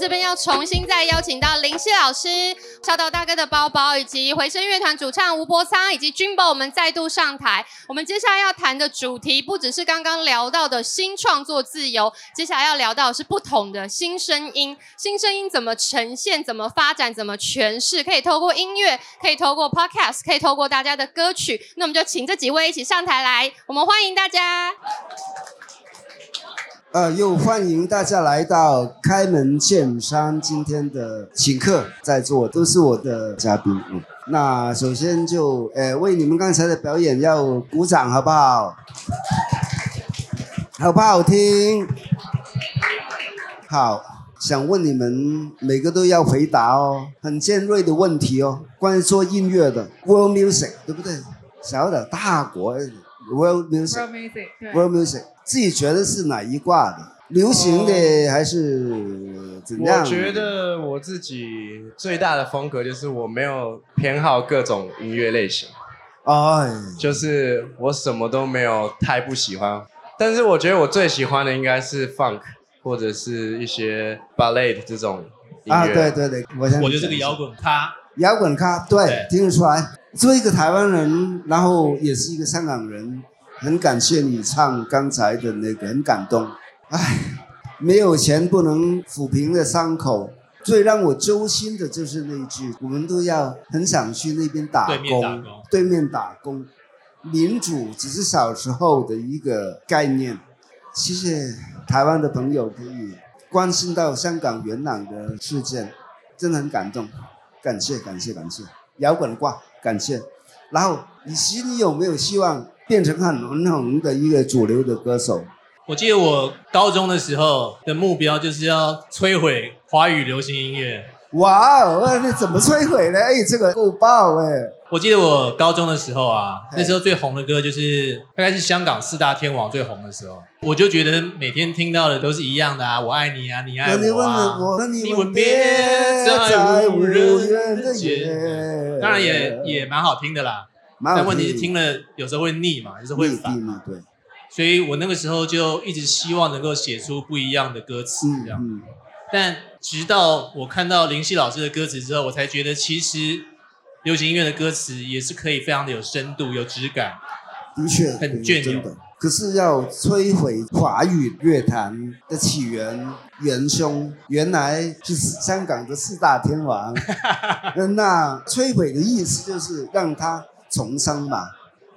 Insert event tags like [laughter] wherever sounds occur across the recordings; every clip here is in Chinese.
这边要重新再邀请到林夕老师、小岛大哥的包包，以及回声乐团主唱吴伯仓以及 Jimbo，我们再度上台。我们接下来要谈的主题不只是刚刚聊到的新创作自由，接下来要聊到的是不同的新声音。新声音怎么呈现、怎么发展、怎么诠释？可以透过音乐，可以透过 Podcast，可以透过大家的歌曲。那我们就请这几位一起上台来，我们欢迎大家。呃，又欢迎大家来到开门见山。今天的请客在座都是我的嘉宾。嗯，那首先就呃为你们刚才的表演要鼓掌，好不好？[laughs] 好不好听？好，想问你们每个都要回答哦，很尖锐的问题哦，关于做音乐的 world music，对不对？小的大国 world music，world music。自己觉得是哪一挂的？流行的还是怎样？我觉得我自己最大的风格就是我没有偏好各种音乐类型，哎，就是我什么都没有太不喜欢。但是我觉得我最喜欢的应该是 funk 或者是一些 ballet 这种音乐。啊，对对对，我我就是个摇滚咖。摇滚咖，对，听得出来。作为一个台湾人，然后也是一个香港人。很感谢你唱刚才的那个，很感动。唉，没有钱不能抚平的伤口，最让我揪心的就是那一句：我们都要很想去那边打工，对面打工。民主只是小时候的一个概念。谢谢台湾的朋友可以关心到香港元朗的事件，真的很感动。感谢感谢感谢，摇滚挂感谢。然后你心里有没有希望？变成很很红的一个主流的歌手。我记得我高中的时候的目标就是要摧毁华语流行音乐。哇哦，那怎么摧毁呢？哎，这个够爆哎！我记得我高中的时候啊，那时候最红的歌就是大概是香港四大天王最红的时候，我就觉得每天听到的都是一样的啊，我爱你啊，你爱我啊，你吻别在无人的夜，当然也也蛮好听的啦。但问题是听了有时候会腻嘛，有时候会烦嘛，对。所以我那个时候就一直希望能够写出不一样的歌词，这样。但直到我看到林夕老师的歌词之后，我才觉得其实流行音乐的歌词也是可以非常的有深度、有质感。的确，很隽永。可是要摧毁华语乐坛的起源元凶，原来是香港的四大天王。[laughs] 那摧毁的意思就是让他。重生嘛，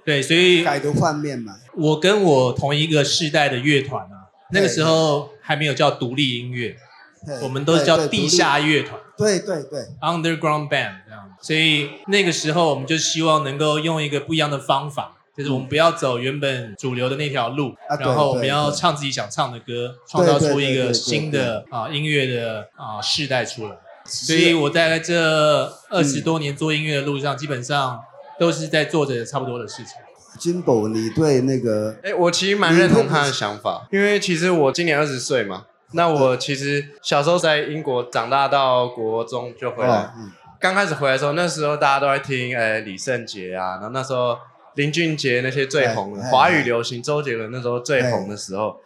对，所以改头换面嘛。我跟我同一个世代的乐团啊，那个时候还没有叫独立音乐，我们都叫地下乐团。对对对，underground band 这样。所以那个时候我们就希望能够用一个不一样的方法，就是我们不要走原本主流的那条路，然后我们要唱自己想唱的歌，创造出一个新的啊音乐的啊世代出来。所以我在这二十多年做音乐的路上，基本上。都是在做着差不多的事情。金宝，你对那个……哎，我其实蛮认同他的想法，因为其实我今年二十岁嘛，那我其实小时候在英国长大，到国中就回来。刚开始回来的时候，那时候大家都在听，哎，李圣杰啊，然后那时候林俊杰那些最红的华语流行，周杰伦那时候最红的时候。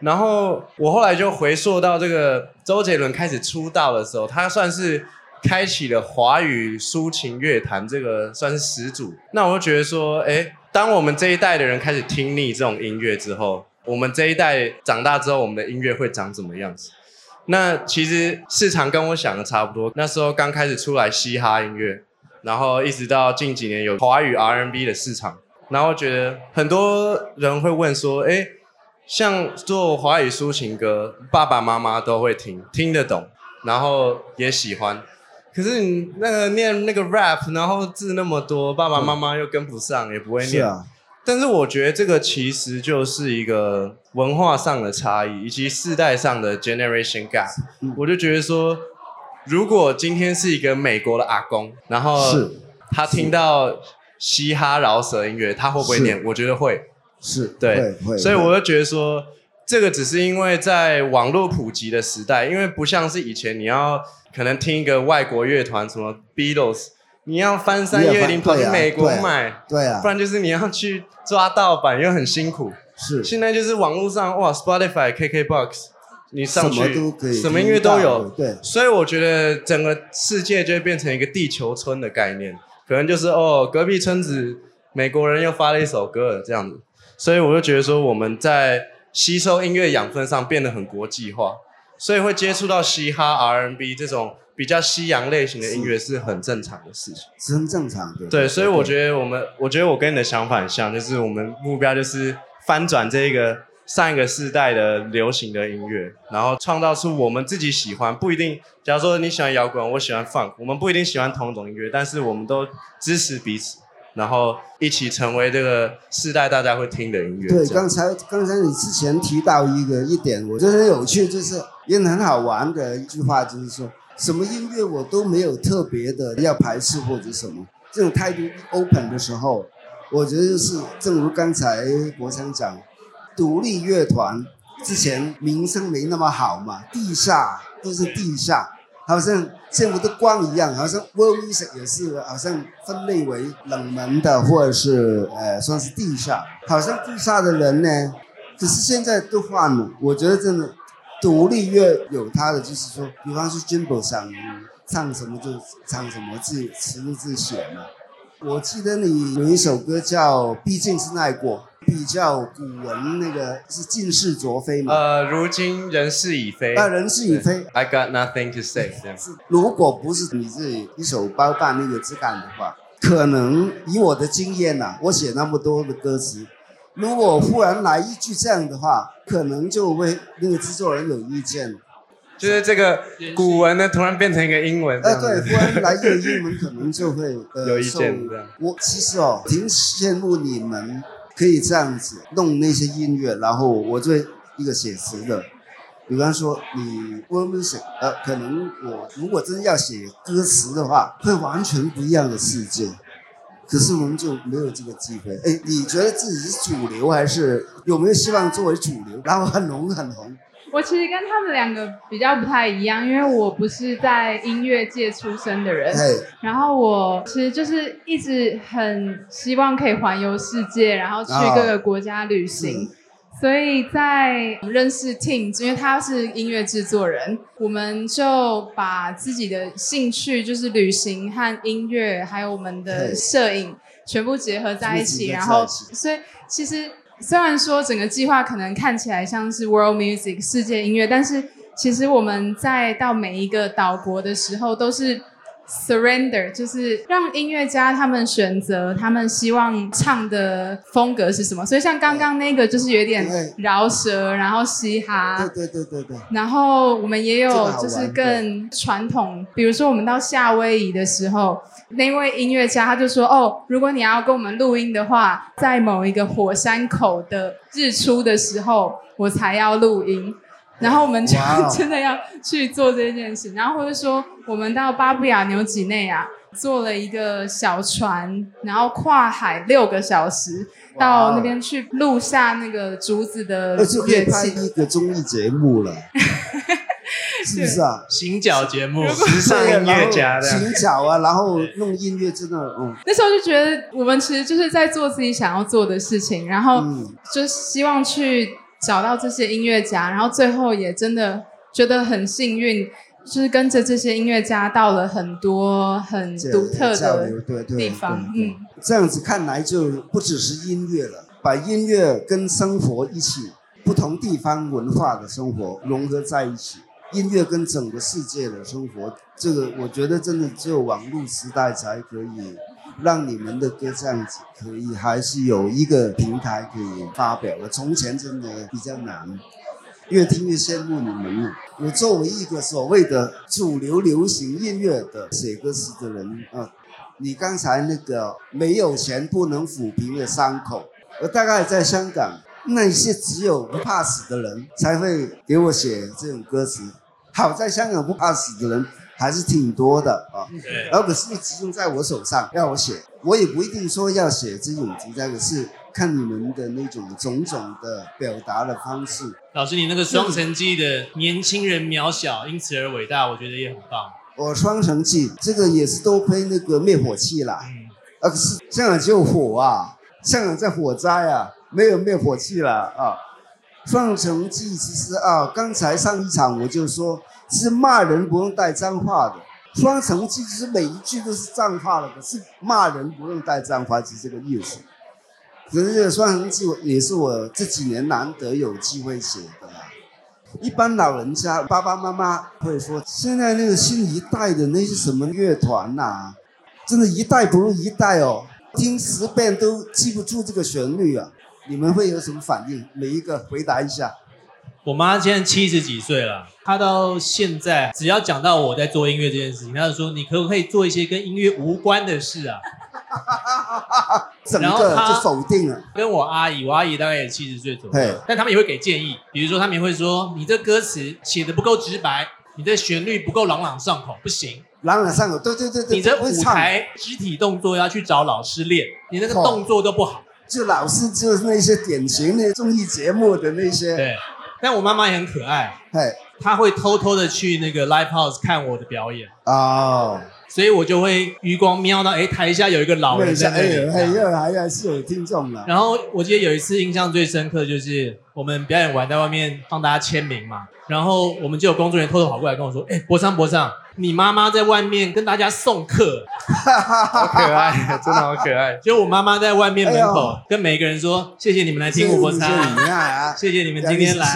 然后我后来就回溯到这个周杰伦开始出道的时候，他算是。开启了华语抒情乐坛，这个算是始祖。那我就觉得说，哎，当我们这一代的人开始听腻这种音乐之后，我们这一代长大之后，我们的音乐会长什么样子？那其实市场跟我想的差不多。那时候刚开始出来嘻哈音乐，然后一直到近几年有华语 R&B 的市场，然后觉得很多人会问说，哎，像做华语抒情歌，爸爸妈妈都会听，听得懂，然后也喜欢。可是你那个念那个 rap，然后字那么多，爸爸妈妈又跟不上，也不会念。啊。但是我觉得这个其实就是一个文化上的差异，以及世代上的 generation gap。我就觉得说，如果今天是一个美国的阿公，然后他听到嘻哈饶舌音乐，他会不会念？我觉得会。是对，所以我就觉得说，这个只是因为在网络普及的时代，因为不像是以前你要。可能听一个外国乐团，什么 Beatles，你要翻山越岭跑去美国买，对啊，不然就是你要去抓盗版，又很辛苦。是，现在就是网络上哇，Spotify、KKBox，你上去什么都可以，什么音乐都有。对，所以我觉得整个世界就会变成一个地球村的概念，可能就是哦，隔壁村子美国人又发了一首歌这样子。所以我就觉得说，我们在吸收音乐养分上变得很国际化，所以会接触到嘻哈、R&B 这种比较西洋类型的音乐是很正常的事情，是很正常的。对，所以我觉得我们，我觉得我跟你的想法很像，就是我们目标就是翻转这个上一个世代的流行的音乐，然后创造出我们自己喜欢，不一定。假如说你喜欢摇滚，我喜欢 funk，我们不一定喜欢同一种音乐，但是我们都支持彼此。然后一起成为这个世代大家会听的音乐。对，刚才刚才你之前提到一个一点，我觉得很有趣，就是也很好玩的一句话，就是说什么音乐我都没有特别的要排斥或者什么，这种态度 open 的时候，我觉得就是正如刚才国强讲，独立乐团之前名声没那么好嘛，地下都是地下。好像见不得光一样，好像 world music 也是，好像分类为冷门的，或者是呃算是地下。好像地下的人呢，只是现在都换了。我觉得真的，独立乐有它的，就是说，比方说 Jimbo 想唱什么就唱什么，自己词自己写嘛。我记得你有一首歌叫《毕竟是爱过》。比较古文那个是近是卓非嘛？呃，如今人事已非。啊，人事已非。I got nothing to say。是，如果不是你自己一手包办那个质感的话，可能以我的经验呐，我写那么多的歌词，如果忽然来一句这样的话，可能就会那个制作人有意见。就是这个古文呢，突然变成一个英文。哎，对，突然来一个英文，可能就会呃有意见。我其实哦，挺羡慕你们。可以这样子弄那些音乐，然后我做一个写词的，比方说你我们写，呃，可能我如果真要写歌词的话，会完全不一样的世界。可是我们就没有这个机会。哎，你觉得自己是主流还是有没有希望作为主流，然后很红很红？我其实跟他们两个比较不太一样，因为我不是在音乐界出身的人，然后我其实就是一直很希望可以环游世界，然后去各个国家旅行。所以在认识 Tim，因为他是音乐制作人，我们就把自己的兴趣，就是旅行和音乐，还有我们的摄影，全部结合在一起。然后，所以其实。虽然说整个计划可能看起来像是 world music 世界音乐，但是其实我们在到每一个岛国的时候都是。Surrender 就是让音乐家他们选择他们希望唱的风格是什么，所以像刚刚那个就是有点饶舌，然后嘻哈，对对对对对。然后我们也有就是更传统，比如说我们到夏威夷的时候，那位音乐家他就说：“哦，如果你要跟我们录音的话，在某一个火山口的日出的时候，我才要录音。” [laughs] 然后我们就 [laughs] 真的要去做这件事，然后或者说我们到巴布亚纽几内亚坐了一个小船，然后跨海六个小时到那边去录下那个竹子的乐器。拍一个综艺节目了，[laughs] 是不是啊？行脚节目，时尚音乐家的行脚啊，然后弄音乐真的，嗯。那时候就觉得我们其实就是在做自己想要做的事情，然后就希望去。找到这些音乐家，然后最后也真的觉得很幸运，就是跟着这些音乐家到了很多很独特的地方。嗯，这样子看来就不只是音乐了，把音乐跟生活一起，不同地方文化的生活融合在一起，音乐跟整个世界的生活，这个我觉得真的只有网络时代才可以。让你们的歌这样子可以，还是有一个平台可以发表了。从前真的比较难，越听越羡慕你们。我作为一个所谓的主流流行音乐的写歌词的人啊，你刚才那个没有钱不能抚平的伤口，我大概在香港那些只有不怕死的人才会给我写这种歌词。好在香港不怕死的人。还是挺多的啊，而可是集中在我手上，要我写，我也不一定说要写这种题材，可是看你们的那种种种的表达的方式。老师，你那个《双城记》的年轻人渺小，因此而伟大，我觉得也很棒。我《双城记》这个也是多亏那个灭火器啦，啊，可是香港只有火啊，香港在火灾啊，没有灭火器了啊。双城记其实啊，刚才上一场我就说，是骂人不用带脏话的。双城记其实每一句都是脏话了，可是骂人不用带脏话，是这个意思。可是这个双城记也是我这几年难得有机会写的。一般老人家爸爸妈妈会说，现在那个新一代的那些什么乐团呐，真的一代不如一代哦，听十遍都记不住这个旋律啊。你们会有什么反应？每一个回答一下。我妈现在七十几岁了，她到现在只要讲到我在做音乐这件事情，她就说：“你可不可以做一些跟音乐无关的事啊？” [laughs] 整个就否定了。跟我阿姨，我阿姨大概也七十岁左右，但他们也会给建议，比如说他们也会说：“你这歌词写的不够直白，你的旋律不够朗朗上口，不行。”朗朗上口，对对对对。你这舞台肢体动作要去找老师练，你那个动作都不好。就老是就是那些典型的综艺节目的那些。对，但我妈妈也很可爱，哎，她会偷偷的去那个 live house 看我的表演。哦。所以我就会余光瞄到，哎，台下有一个老人在那里。哎，又还还是有听众了。然后我记得有一次印象最深刻，就是我们表演完在外面帮大家签名嘛，然后我们就有工作人员偷偷跑过来跟我说，哎，博尚博尚，你妈妈在外面跟大家送客，好可爱，真的好可爱。就我妈妈在外面门口跟每一个人说，谢谢你们来听吴博昌，谢谢你们今天来，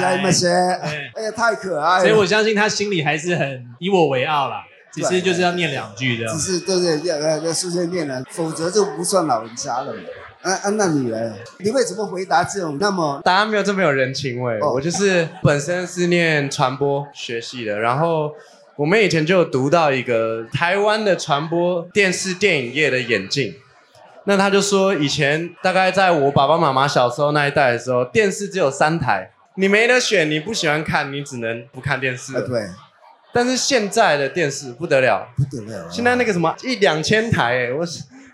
哎呀，太可爱了。所以我相信他心里还是很以我为傲啦。只是就是要念两句的，只是对对要要要事先念了，否则就不算老人家了嘛。啊啊，那你呢？你会怎么回答这种那么？答案没有这么有人情味。我就是本身是念传播学系的，然后我们以前就有读到一个台湾的传播电视电影业的演进。那他就说，以前大概在我爸爸妈妈小时候那一代的时候，电视只有三台，你没得选，你不喜欢看，你只能不看电视。对。但是现在的电视不得了，不得了！现在那个什么一两千台，哎，我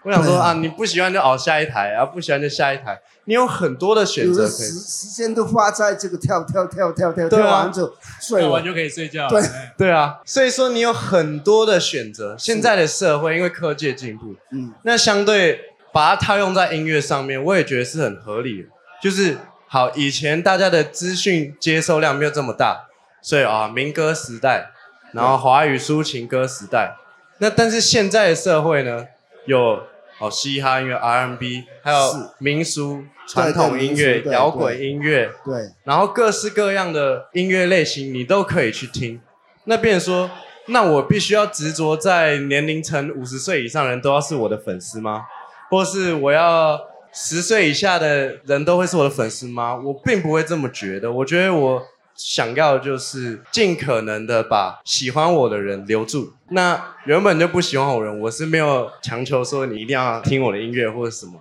我想说啊，你不喜欢就熬下一台，然后不喜欢就下一台，你有很多的选择可以。时时间都花在这个跳跳跳跳跳，跳完就睡完就可以睡觉。对对啊，所以说你有很多的选择。现在的社会因为科技进步，嗯，那相对把它套用在音乐上面，我也觉得是很合理的。就是好，以前大家的资讯接收量没有这么大，所以啊，民歌时代。然后华语抒情歌时代，那但是现在的社会呢，有哦嘻哈音乐、R&B，还有民俗传统音乐、摇滚音乐，对，然后各式各样的音乐类型你都可以去听。那变成说，那我必须要执着在年龄层五十岁以上人都要是我的粉丝吗？或是我要十岁以下的人都会是我的粉丝吗？我并不会这么觉得，我觉得我。想要就是尽可能的把喜欢我的人留住。那原本就不喜欢我人，我是没有强求说你一定要听我的音乐或者什么，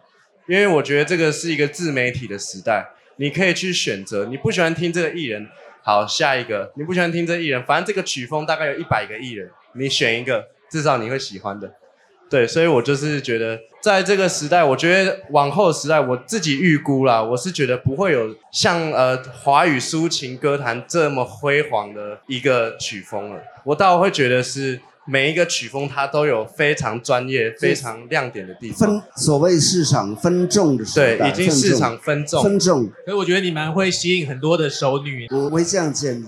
因为我觉得这个是一个自媒体的时代，你可以去选择。你不喜欢听这个艺人，好，下一个。你不喜欢听这艺人，反正这个曲风大概有一百个艺人，你选一个，至少你会喜欢的。对，所以我就是觉得，在这个时代，我觉得往后时代，我自己预估啦，我是觉得不会有像呃华语抒情歌坛这么辉煌的一个曲风了。我倒会觉得是每一个曲风它都有非常专业、非常亮点的地方。分所谓市场分众的时代，对，已经市场分众。分众。所以我觉得你蛮会吸引很多的熟女。我会这样建议，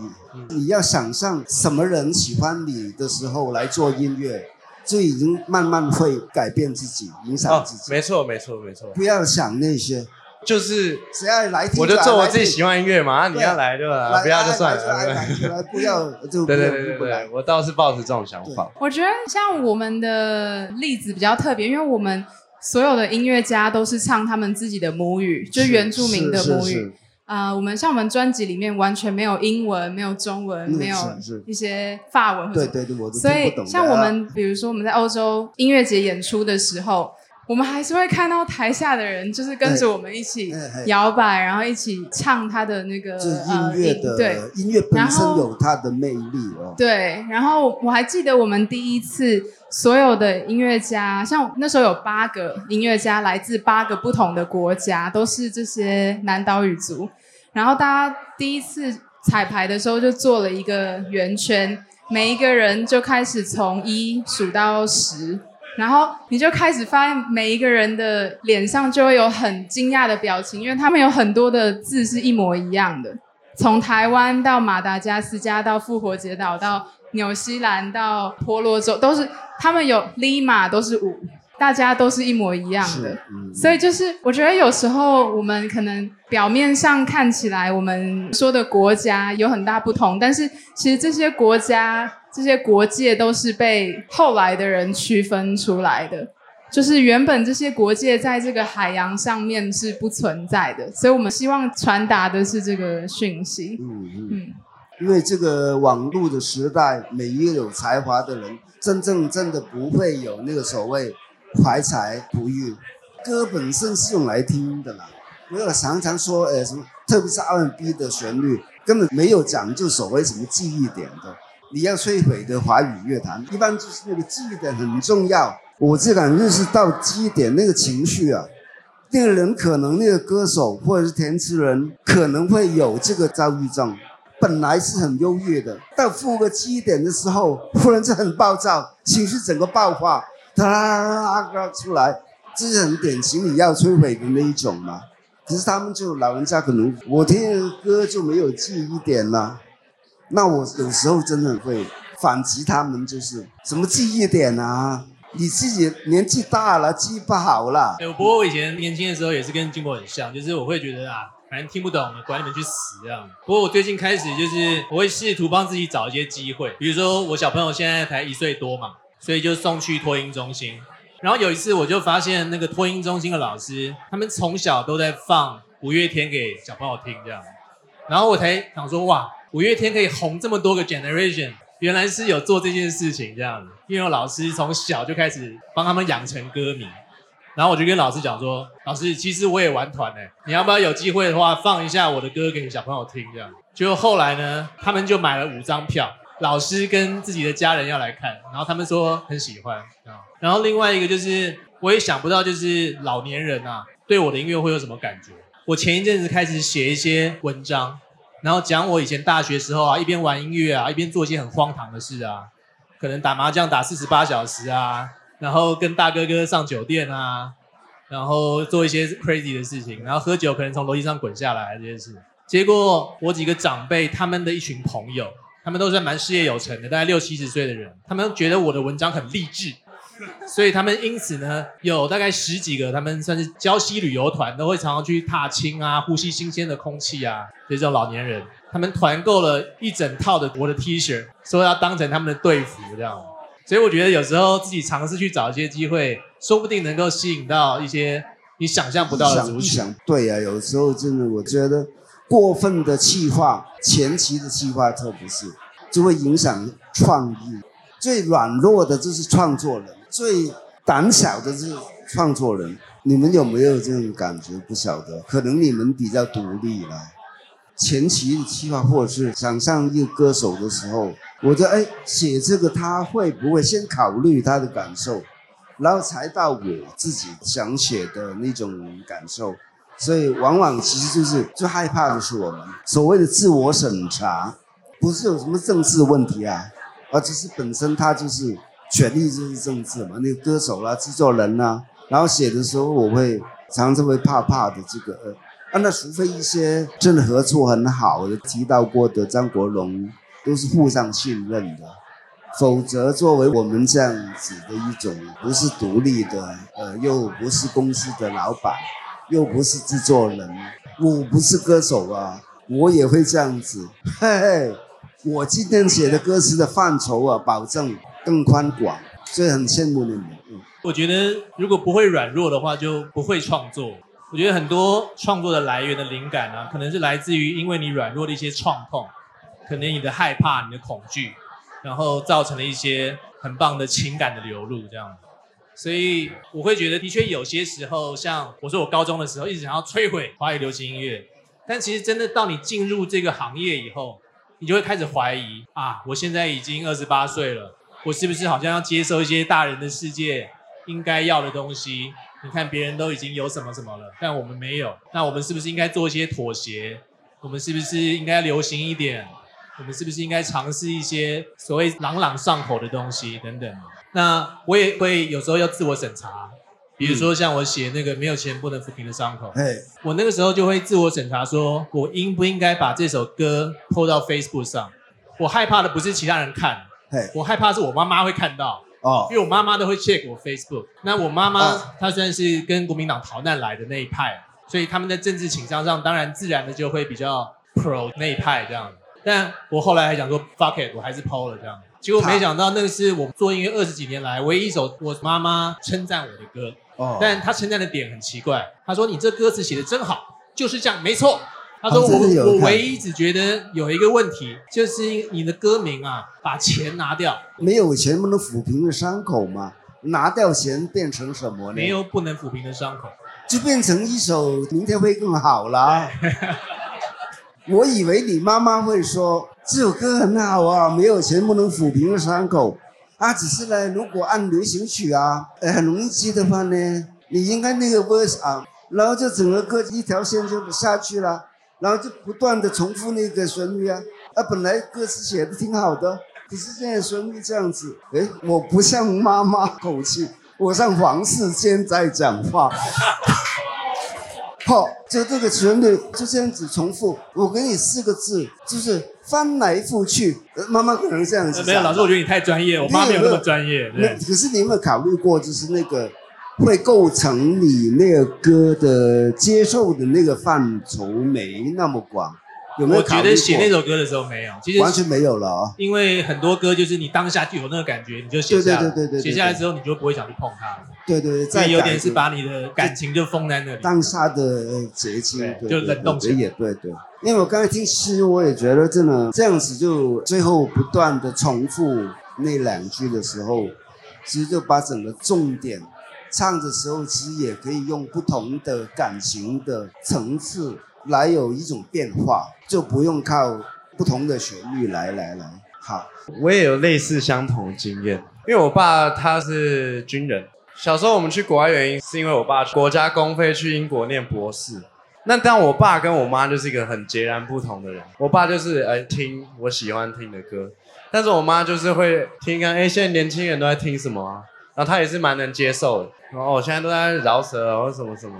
你要想象什么人喜欢你的时候来做音乐。就已经慢慢会改变自己，影响自己。没错，没错，没错。不要想那些，就是只要来听，我就做我自己喜欢音乐嘛。你要来对吧？不要就算了。不要就对对对对，我倒是抱着这种想法。我觉得像我们的例子比较特别，因为我们所有的音乐家都是唱他们自己的母语，就原住民的母语。啊，我们像我们专辑里面完全没有英文，没有中文，没有一些法文，对对对，我所以像我们，比如说我们在欧洲音乐节演出的时候，我们还是会看到台下的人就是跟着我们一起摇摆，然后一起唱他的那个音乐的，对，音乐本身有它的魅力哦。对，然后我还记得我们第一次。所有的音乐家，像那时候有八个音乐家，来自八个不同的国家，都是这些南岛语族。然后大家第一次彩排的时候，就做了一个圆圈，每一个人就开始从一数到十，然后你就开始发现每一个人的脸上就会有很惊讶的表情，因为他们有很多的字是一模一样的。从台湾到马达加斯加，到复活节岛，到纽西兰，到婆罗洲，都是他们有 Lima 都是五，大家都是一模一样的。所以就是我觉得有时候我们可能表面上看起来我们说的国家有很大不同，但是其实这些国家、这些国界都是被后来的人区分出来的。就是原本这些国界在这个海洋上面是不存在的，所以我们希望传达的是这个讯息。嗯嗯。因为这个网络的时代，每一个有才华的人，真正真的不会有那个所谓怀才不遇。歌本身是用来听的啦，没有常常说，呃，什么，特别是 R&B 的旋律，根本没有讲究所谓什么记忆点的。你要摧毁的华语乐坛，一般就是那个记忆点很重要。我这感觉是到基点那个情绪啊，那个人可能那个歌手或者是填词人可能会有这个躁郁症，本来是很优越的，到负个基点的时候，忽然就很暴躁，情绪整个爆发，哒出来，这是很典型你要摧毁的那一种嘛。可是他们就老人家可能我听歌就没有记忆点了，那我有时候真的会反击他们，就是什么记忆点啊？你自己年纪大了，记不好了。不过我以前年轻的时候也是跟金博很像，就是我会觉得啊，反正听不懂，管你们去死这样。不过我最近开始就是我会试图帮自己找一些机会，比如说我小朋友现在才一岁多嘛，所以就送去托婴中心。然后有一次我就发现那个托婴中心的老师，他们从小都在放五月天给小朋友听这样，然后我才想说哇，五月天可以红这么多个 generation。原来是有做这件事情这样子，因为老师从小就开始帮他们养成歌迷，然后我就跟老师讲说，老师其实我也玩团哎，你要不要有机会的话放一下我的歌给小朋友听这样？就后来呢，他们就买了五张票，老师跟自己的家人要来看，然后他们说很喜欢。然后另外一个就是我也想不到，就是老年人啊对我的音乐会有什么感觉？我前一阵子开始写一些文章。然后讲我以前大学时候啊，一边玩音乐啊，一边做一些很荒唐的事啊，可能打麻将打四十八小时啊，然后跟大哥哥上酒店啊，然后做一些 crazy 的事情，然后喝酒可能从楼梯上滚下来这些事。结果我几个长辈他们的一群朋友，他们都是蛮事业有成的，大概六七十岁的人，他们觉得我的文章很励志。[laughs] 所以他们因此呢，有大概十几个，他们算是郊西旅游团，都会常常去踏青啊，呼吸新鲜的空气啊。这种老年人，他们团购了一整套的我的 T 恤，说要当成他们的队服这样。所以我觉得有时候自己尝试去找一些机会，说不定能够吸引到一些你想象不到的族群。对呀，有时候真的我觉得过分的气化，前期的气化特别是就会影响创意。最软弱的就是创作人。最胆小的是创作人，你们有没有这种感觉？不晓得，可能你们比较独立了。前期的计划或者是想上一个歌手的时候，我觉得哎，写这个他会不会先考虑他的感受，然后才到我自己想写的那种感受。所以往往其实就是最害怕的是我们所谓的自我审查，不是有什么政治问题啊，而只是本身他就是。权力就是政治嘛，那个歌手啦、制作人呐，然后写的时候我会常常会怕怕的这个呃，啊，那除非一些真的合作很好的提到过的张国荣，都是互相信任的，否则作为我们这样子的一种不是独立的，呃，又不是公司的老板，又不是制作人，我不是歌手啊，我也会这样子，嘿嘿，我今天写的歌词的范畴啊，保证。更宽广，所以很羡慕你们。我觉得如果不会软弱的话，就不会创作。我觉得很多创作的来源的灵感啊，可能是来自于因为你软弱的一些创痛，可能你的害怕、你的恐惧，然后造成了一些很棒的情感的流露，这样。所以我会觉得，的确有些时候，像我说我高中的时候，一直想要摧毁华语流行音乐，但其实真的到你进入这个行业以后，你就会开始怀疑啊，我现在已经二十八岁了。我是不是好像要接受一些大人的世界应该要的东西？你看别人都已经有什么什么了，但我们没有。那我们是不是应该做一些妥协？我们是不是应该流行一点？我们是不是应该尝试一些所谓朗朗上口的东西等等？那我也会有时候要自我审查，比如说像我写那个没有钱不能抚平的伤口，我那个时候就会自我审查，说我应不应该把这首歌 po 到 Facebook 上？我害怕的不是其他人看，我害怕是我妈妈会看到哦，因为我妈妈都会 check 我 Facebook。那我妈妈她虽然是跟国民党逃难来的那一派，所以他们在政治倾向上，当然自然的就会比较 pro 那一派这样。但我后来还想说 fuck it，我还是 po 了这样。结果没想到那个是我做音乐二十几年来唯一一首我妈妈称赞我的歌。但她称赞的点很奇怪，她说你这歌词写的真好，就是这样，没错。他说我我唯一只觉得有一个问题，就是你的歌名啊，把钱拿掉，没有钱不能抚平的伤口吗？拿掉钱变成什么呢？没有不能抚平的伤口，就变成一首明天会更好了。[laughs] 我以为你妈妈会说这首歌很好啊，没有钱不能抚平的伤口。啊，只是呢，如果按流行曲啊，呃，很容易记的话呢，你应该那个 verse 啊，然后就整个歌一条线就下去了，然后就不断的重复那个旋律啊，啊，本来歌词写的挺好的，可是现在旋律这样子，哎，我不像妈妈口气，我像王世坚在讲话。好，就这个旋律就这样子重复，我给你四个字，就是翻来覆去。妈妈可能这样子。没有，老师，我觉得你太专业，我妈没有那么专业。那可是你有没有考虑过，就是那个会构成你那个歌的接受的那个范畴没那么广？有没有？我觉得写那首歌的时候没有，其实完全没有了啊。因为很多歌就是你当下就有那个感觉，你就写下来。对对对对写下来之后，你就不会想去碰它。对对对。再有点是把你的感情就封在那里。当下的结晶，就冷冻起来。也对对。因为我刚才听诗，我也觉得真的这样子，就最后不断的重复那两句的时候，其实就把整个重点唱的时候，其实也可以用不同的感情的层次。来有一种变化，就不用靠不同的旋律来来来。好，我也有类似相同的经验，因为我爸他是军人。小时候我们去国外原因是因为我爸国家公费去英国念博士。那但我爸跟我妈就是一个很截然不同的人。我爸就是哎听我喜欢听的歌，但是我妈就是会听看哎现在年轻人都在听什么啊，然后他也是蛮能接受的。然后我，现在都在饶舌或什么什么。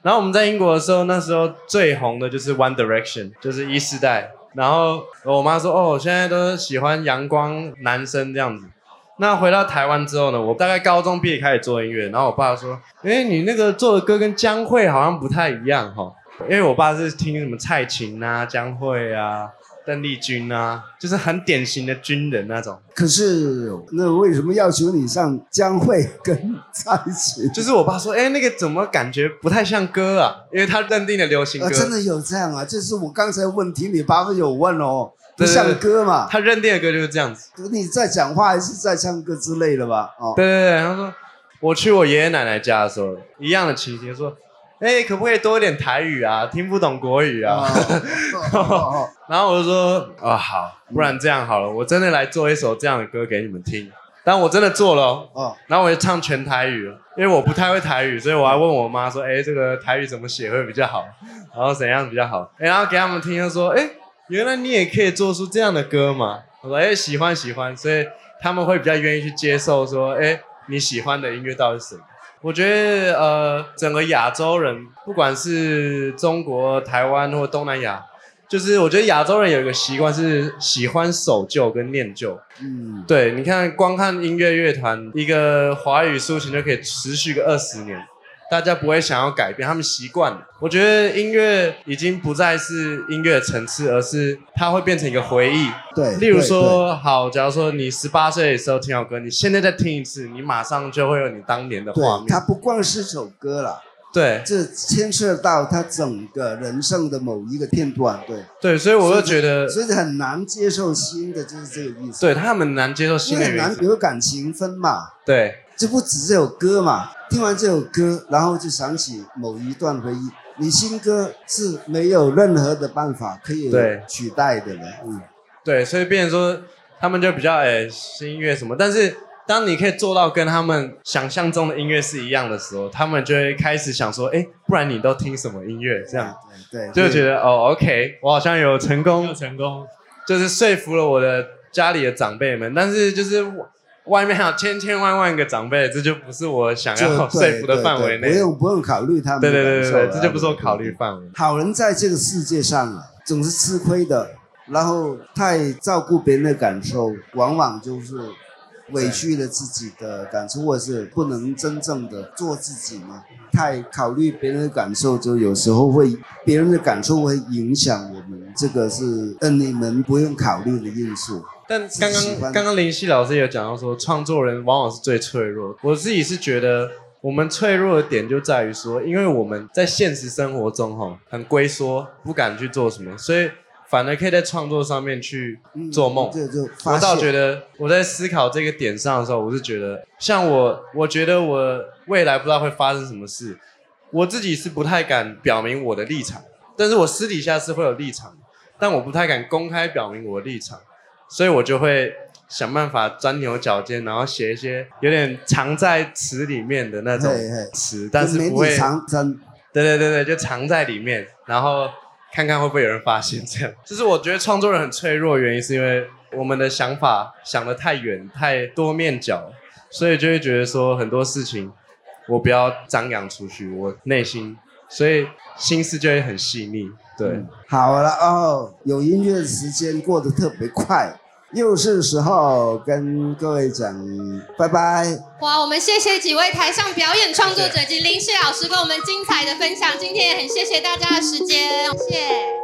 然后我们在英国的时候，那时候最红的就是 One Direction，就是一世代。然后我妈说：“哦，现在都喜欢阳光男生这样子。”那回到台湾之后呢，我大概高中毕业开始做音乐。然后我爸说：“哎，你那个做的歌跟江蕙好像不太一样哈。”因为我爸是听什么蔡琴啊、江蕙啊。邓丽君啊，就是很典型的军人那种。可是，那为什么要求你上江蕙跟在一起？就是我爸说，哎，那个怎么感觉不太像歌啊？因为他认定的流行歌。真的有这样啊？就是我刚才问题，你爸有问哦，不像歌嘛？他认定的歌就是这样子。你在讲话还是在唱歌之类的吧？哦，对对对，他说我去我爷爷奶奶家的时候，一样的情形，说。哎，可不可以多一点台语啊？听不懂国语啊。[laughs] 然后我就说，啊好，不然这样好了，我真的来做一首这样的歌给你们听。但我真的做了哦。然后我就唱全台语，因为我不太会台语，所以我还问我妈说，哎，这个台语怎么写会比较好？然后怎样比较好？哎，然后给他们听，说，哎，原来你也可以做出这样的歌嘛？我说，哎，喜欢喜欢，所以他们会比较愿意去接受，说，哎，你喜欢的音乐到底是什么？我觉得呃，整个亚洲人，不管是中国、台湾或东南亚，就是我觉得亚洲人有一个习惯是喜欢守旧跟念旧。嗯，对，你看光看音乐乐团，一个华语抒情就可以持续个二十年。大家不会想要改变，他们习惯了。我觉得音乐已经不再是音乐层次，而是它会变成一个回忆。对，例如说，好，假如说你十八岁的时候听到歌，你现在再听一次，你马上就会有你当年的画面。它不光是首歌了，对，这牵涉到他整个人生的某一个片段。对，对，所以我就觉得，所以很难接受新的，就是这个意思。对他们难接受新的，很难有感情分嘛。对，这不止这首歌嘛。听完这首歌，然后就想起某一段回忆。你新歌是没有任何的办法可以取代的了。嗯，对，所以变成说他们就比较哎新音乐什么，但是当你可以做到跟他们想象中的音乐是一样的时候，他们就会开始想说，哎，不然你都听什么音乐？这样，对，就觉得哦，OK，我好像有成功，有成功，就是说服了我的家里的长辈们，但是就是。外面还有千千万万个长辈，这就不是我想要 [laughs] 说服的范围内。不用不用考虑他们。对对对对对，这就不是我考虑范围。好人在这个世界上啊，总是吃亏的，然后太照顾别人的感受，往往就是委屈了自己的感受，或者是不能真正的做自己嘛。太考虑别人的感受，就有时候会别人的感受会影响我们，这个是嗯你们不用考虑的因素。但刚刚刚刚林夕老师有讲到说，创作人往往是最脆弱。我自己是觉得，我们脆弱的点就在于说，因为我们在现实生活中哈很龟缩，不敢去做什么，所以反而可以在创作上面去做梦。我倒觉得我在思考这个点上的时候，我是觉得，像我，我觉得我未来不知道会发生什么事，我自己是不太敢表明我的立场，但是我私底下是会有立场，但我不太敢公开表明我的立场。所以我就会想办法钻牛角尖，然后写一些有点藏在词里面的那种词，但是不会藏针。对对对对，就藏在里面，然后看看会不会有人发现。这样，就是我觉得创作人很脆弱，原因是因为我们的想法想得太远、太多面角，所以就会觉得说很多事情我不要张扬出去，我内心，所以心思就会很细腻。对，好了哦，有音乐的时间过得特别快。又是时候跟各位讲拜拜。哇，我们谢谢几位台上表演创作者及林夕老师跟我们精彩的分享。今天也很谢谢大家的时间，谢谢。